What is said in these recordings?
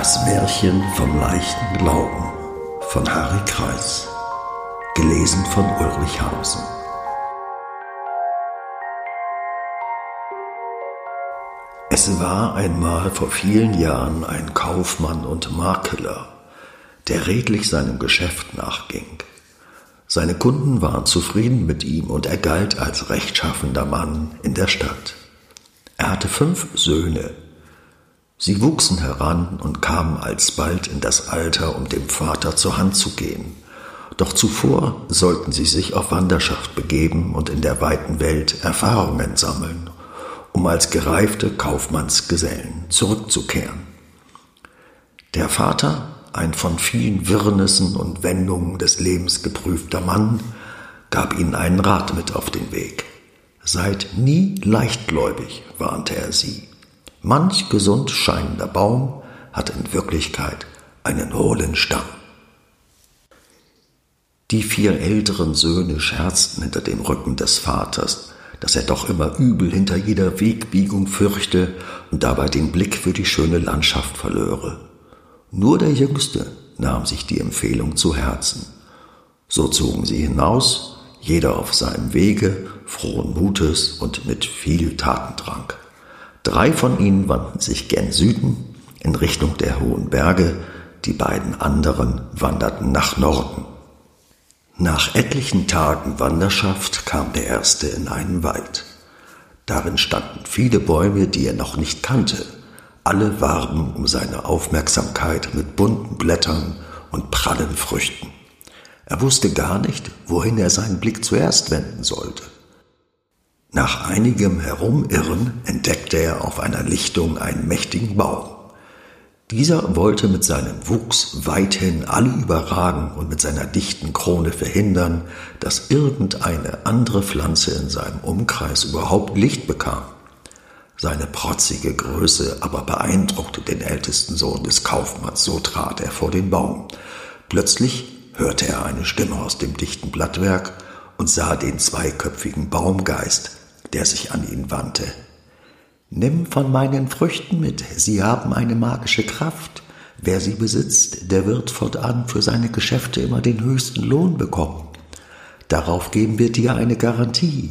Das Märchen vom leichten Glauben von Harry Kreis. Gelesen von Ulrich Hausen. Es war einmal vor vielen Jahren ein Kaufmann und Makler, der redlich seinem Geschäft nachging. Seine Kunden waren zufrieden mit ihm und er galt als rechtschaffender Mann in der Stadt. Er hatte fünf Söhne, Sie wuchsen heran und kamen alsbald in das Alter, um dem Vater zur Hand zu gehen. Doch zuvor sollten sie sich auf Wanderschaft begeben und in der weiten Welt Erfahrungen sammeln, um als gereifte Kaufmannsgesellen zurückzukehren. Der Vater, ein von vielen Wirrnissen und Wendungen des Lebens geprüfter Mann, gab ihnen einen Rat mit auf den Weg. Seid nie leichtgläubig, warnte er sie. Manch gesund scheinender Baum hat in Wirklichkeit einen hohlen Stamm. Die vier älteren Söhne scherzten hinter dem Rücken des Vaters, dass er doch immer übel hinter jeder Wegbiegung fürchte und dabei den Blick für die schöne Landschaft verlöre. Nur der Jüngste nahm sich die Empfehlung zu Herzen. So zogen sie hinaus, jeder auf seinem Wege, frohen Mutes und mit viel Tatendrang. Drei von ihnen wandten sich gen Süden in Richtung der hohen Berge, die beiden anderen wanderten nach Norden. Nach etlichen Tagen Wanderschaft kam der erste in einen Wald. Darin standen viele Bäume, die er noch nicht kannte. Alle warben um seine Aufmerksamkeit mit bunten Blättern und prallen Früchten. Er wusste gar nicht, wohin er seinen Blick zuerst wenden sollte. Nach einigem Herumirren entdeckte er auf einer Lichtung einen mächtigen Baum. Dieser wollte mit seinem Wuchs weithin alle überragen und mit seiner dichten Krone verhindern, dass irgendeine andere Pflanze in seinem Umkreis überhaupt Licht bekam. Seine protzige Größe aber beeindruckte den ältesten Sohn des Kaufmanns, so trat er vor den Baum. Plötzlich hörte er eine Stimme aus dem dichten Blattwerk und sah den zweiköpfigen Baumgeist, der sich an ihn wandte. Nimm von meinen Früchten mit, sie haben eine magische Kraft. Wer sie besitzt, der wird fortan für seine Geschäfte immer den höchsten Lohn bekommen. Darauf geben wir dir eine Garantie.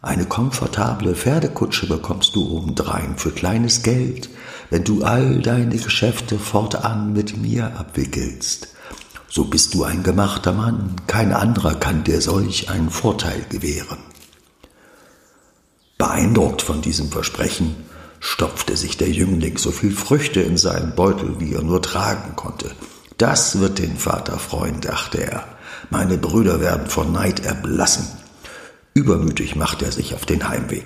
Eine komfortable Pferdekutsche bekommst du obendrein für kleines Geld, wenn du all deine Geschäfte fortan mit mir abwickelst. So bist du ein gemachter Mann, kein anderer kann dir solch einen Vorteil gewähren. Beeindruckt von diesem Versprechen stopfte sich der Jüngling so viel Früchte in seinen Beutel, wie er nur tragen konnte. Das wird den Vater freuen, dachte er. Meine Brüder werden vor Neid erblassen. Übermütig machte er sich auf den Heimweg.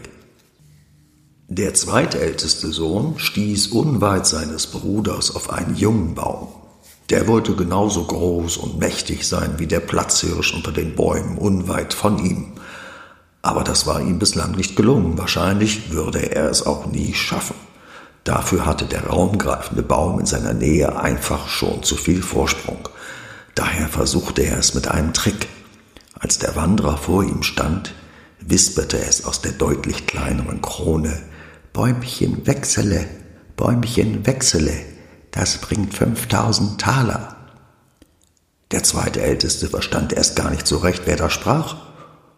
Der zweitälteste Sohn stieß unweit seines Bruders auf einen jungen Baum. Der wollte genauso groß und mächtig sein wie der Platzhirsch unter den Bäumen unweit von ihm. Aber das war ihm bislang nicht gelungen. Wahrscheinlich würde er es auch nie schaffen. Dafür hatte der raumgreifende Baum in seiner Nähe einfach schon zu viel Vorsprung. Daher versuchte er es mit einem Trick. Als der Wanderer vor ihm stand, wisperte es aus der deutlich kleineren Krone Bäumchen wechsele, Bäumchen wechsele, das bringt fünftausend Taler. Der zweite Älteste verstand erst gar nicht so recht, wer da sprach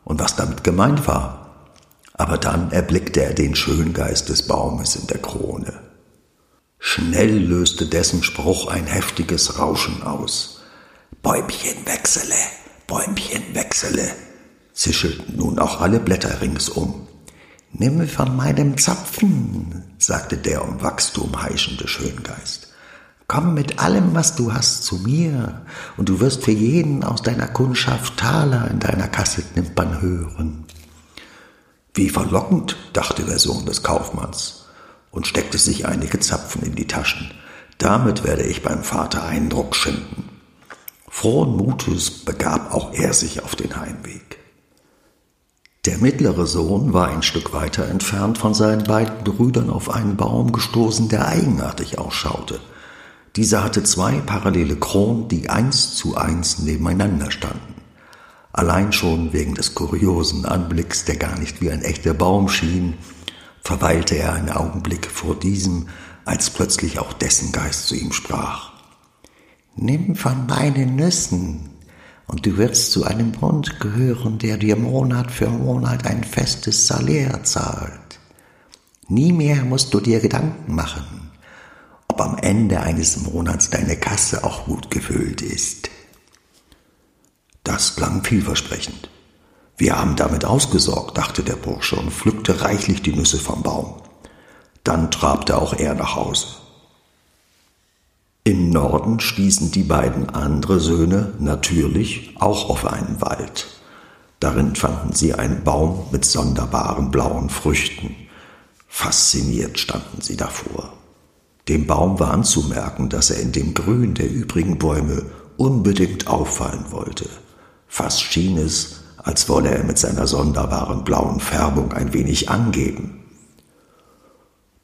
und was damit gemeint war. Aber dann erblickte er den Schöngeist des Baumes in der Krone. Schnell löste dessen Spruch ein heftiges Rauschen aus. Bäumchen wechsele, Bäumchen wechsele, zischelten nun auch alle Blätter ringsum. Nimm von meinem Zapfen, sagte der um Wachstum heischende Schöngeist. Komm mit allem, was du hast, zu mir, und du wirst für jeden aus deiner Kundschaft Taler in deiner Kasse knimpern hören. Wie verlockend, dachte der Sohn des Kaufmanns und steckte sich einige Zapfen in die Taschen. Damit werde ich beim Vater Eindruck schinden. Frohen Mutes begab auch er sich auf den Heimweg. Der mittlere Sohn war ein Stück weiter entfernt von seinen beiden Brüdern auf einen Baum gestoßen, der eigenartig ausschaute. Dieser hatte zwei parallele Kronen, die eins zu eins nebeneinander standen. Allein schon wegen des kuriosen Anblicks, der gar nicht wie ein echter Baum schien, verweilte er einen Augenblick vor diesem als plötzlich auch dessen Geist zu ihm sprach. Nimm von meinen Nüssen, und du wirst zu einem Bund gehören, der dir Monat für Monat ein festes Salär zahlt. Nie mehr musst du dir Gedanken machen, am Ende eines Monats deine Kasse auch gut gefüllt ist. Das klang vielversprechend. Wir haben damit ausgesorgt, dachte der Bursche und pflückte reichlich die Nüsse vom Baum. Dann trabte auch er nach Hause. Im Norden stießen die beiden andere Söhne natürlich auch auf einen Wald. Darin fanden sie einen Baum mit sonderbaren blauen Früchten. Fasziniert standen sie davor. Dem Baum war anzumerken, dass er in dem Grün der übrigen Bäume unbedingt auffallen wollte. Fast schien es, als wolle er mit seiner sonderbaren blauen Färbung ein wenig angeben.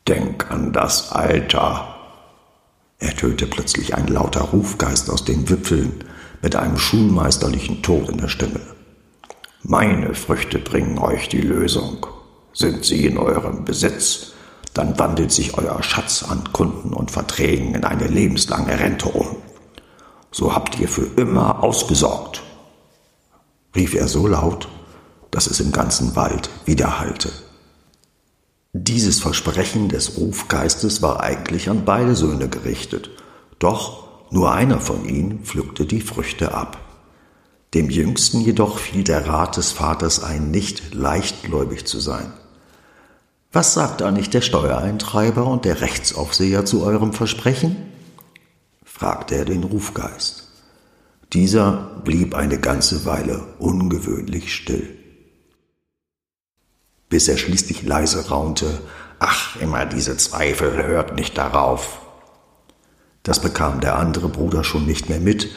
Denk an das Alter, ertönte plötzlich ein lauter Rufgeist aus den Wipfeln mit einem schulmeisterlichen Ton in der Stimme. Meine Früchte bringen euch die Lösung. Sind sie in eurem Besitz, dann wandelt sich euer Schatz an Kunden und Verträgen in eine lebenslange Rente um. So habt ihr für immer ausgesorgt, rief er so laut, dass es im ganzen Wald widerhallte. Dieses Versprechen des Rufgeistes war eigentlich an beide Söhne gerichtet, doch nur einer von ihnen pflückte die Früchte ab. Dem Jüngsten jedoch fiel der Rat des Vaters ein, nicht leichtgläubig zu sein. Was sagt eigentlich der Steuereintreiber und der Rechtsaufseher zu eurem Versprechen? fragte er den Rufgeist. Dieser blieb eine ganze Weile ungewöhnlich still bis er schließlich leise raunte, Ach, immer diese Zweifel, hört nicht darauf. Das bekam der andere Bruder schon nicht mehr mit,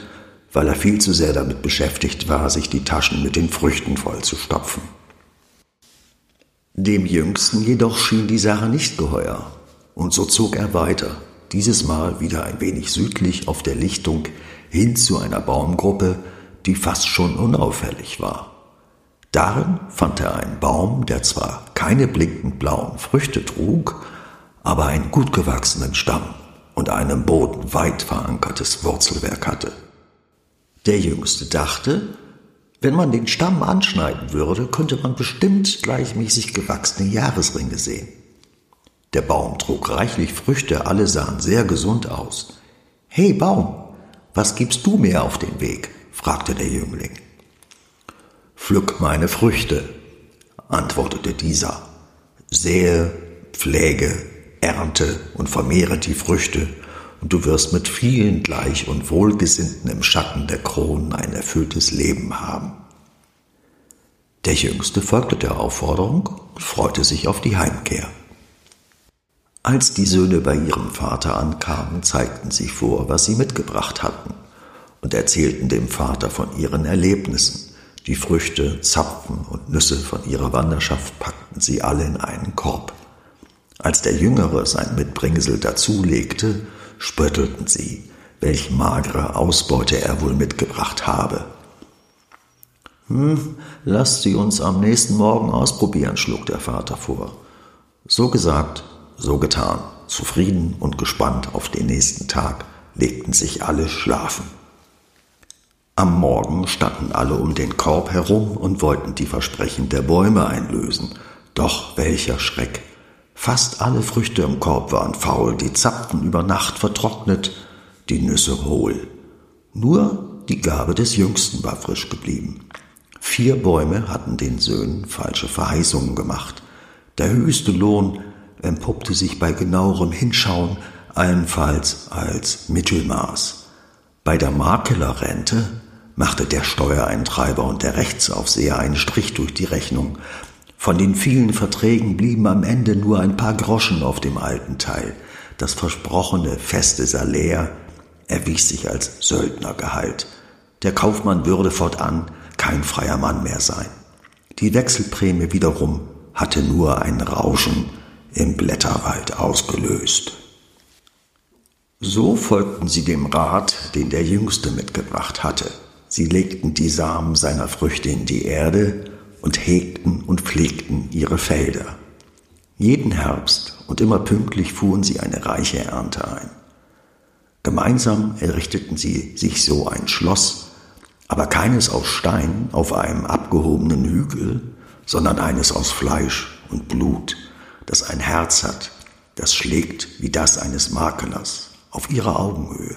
weil er viel zu sehr damit beschäftigt war, sich die Taschen mit den Früchten vollzustopfen. Dem Jüngsten jedoch schien die Sache nicht geheuer, und so zog er weiter, dieses Mal wieder ein wenig südlich auf der Lichtung hin zu einer Baumgruppe, die fast schon unauffällig war. Darin fand er einen Baum, der zwar keine blinkend blauen Früchte trug, aber einen gut gewachsenen Stamm und einem Boden weit verankertes Wurzelwerk hatte. Der Jüngste dachte, wenn man den Stamm anschneiden würde, könnte man bestimmt gleichmäßig gewachsene Jahresringe sehen. Der Baum trug reichlich Früchte, alle sahen sehr gesund aus. Hey Baum, was gibst du mir auf den Weg? fragte der Jüngling. Pflück meine Früchte, antwortete dieser. Sähe, pflege, ernte und vermehre die Früchte, und du wirst mit vielen gleich und Wohlgesinnten im Schatten der Kronen ein erfülltes Leben haben. Der Jüngste folgte der Aufforderung und freute sich auf die Heimkehr. Als die Söhne bei ihrem Vater ankamen, zeigten sie vor, was sie mitgebracht hatten, und erzählten dem Vater von ihren Erlebnissen. Die Früchte, Zapfen und Nüsse von ihrer Wanderschaft packten sie alle in einen Korb. Als der Jüngere sein Mitbringsel dazulegte, spöttelten sie, welch magere Ausbeute er wohl mitgebracht habe. Hm, lasst sie uns am nächsten Morgen ausprobieren, schlug der Vater vor. So gesagt, so getan. Zufrieden und gespannt auf den nächsten Tag legten sich alle schlafen. Am Morgen standen alle um den Korb herum und wollten die Versprechen der Bäume einlösen. Doch welcher Schreck! Fast alle Früchte im Korb waren faul, die Zapfen über Nacht vertrocknet, die Nüsse hohl. Nur die Gabe des Jüngsten war frisch geblieben. Vier Bäume hatten den Söhnen falsche Verheißungen gemacht. Der höchste Lohn empuppte sich bei genauerem Hinschauen allenfalls als Mittelmaß. Bei der Maklerrente machte der Steuereintreiber und der Rechtsaufseher einen Strich durch die Rechnung. Von den vielen Verträgen blieben am Ende nur ein paar Groschen auf dem alten Teil. Das versprochene feste Salär erwies sich als Söldnergehalt. Der Kaufmann würde fortan kein freier Mann mehr sein. Die Wechselprämie wiederum hatte nur ein Rauschen im Blätterwald ausgelöst. So folgten sie dem Rat, den der Jüngste mitgebracht hatte. Sie legten die Samen seiner Früchte in die Erde und hegten und pflegten ihre Felder. Jeden Herbst und immer pünktlich fuhren sie eine reiche Ernte ein. Gemeinsam errichteten sie sich so ein Schloss, aber keines aus Stein auf einem abgehobenen Hügel, sondern eines aus Fleisch und Blut, das ein Herz hat, das schlägt wie das eines Makelers auf ihrer Augenhöhe.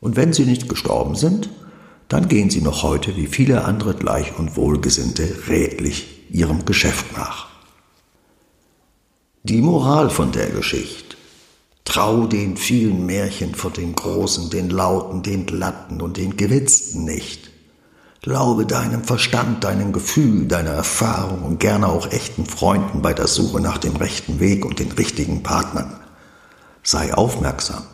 Und wenn sie nicht gestorben sind, dann gehen sie noch heute wie viele andere gleich und wohlgesinnte redlich ihrem Geschäft nach. Die Moral von der Geschichte. Trau den vielen Märchen vor den großen, den lauten, den glatten und den gewitzten nicht. Glaube deinem Verstand, deinem Gefühl, deiner Erfahrung und gerne auch echten Freunden bei der Suche nach dem rechten Weg und den richtigen Partnern. Sei aufmerksam,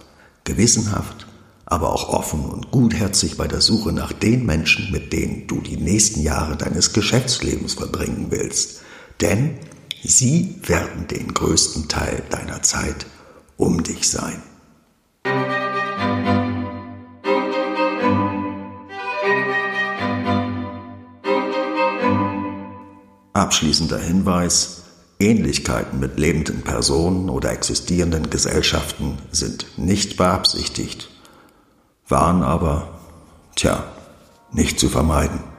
gewissenhaft, aber auch offen und gutherzig bei der Suche nach den Menschen, mit denen du die nächsten Jahre deines Geschäftslebens verbringen willst. Denn Sie werden den größten Teil deiner Zeit um dich sein. Abschließender Hinweis. Ähnlichkeiten mit lebenden Personen oder existierenden Gesellschaften sind nicht beabsichtigt, waren aber, tja, nicht zu vermeiden.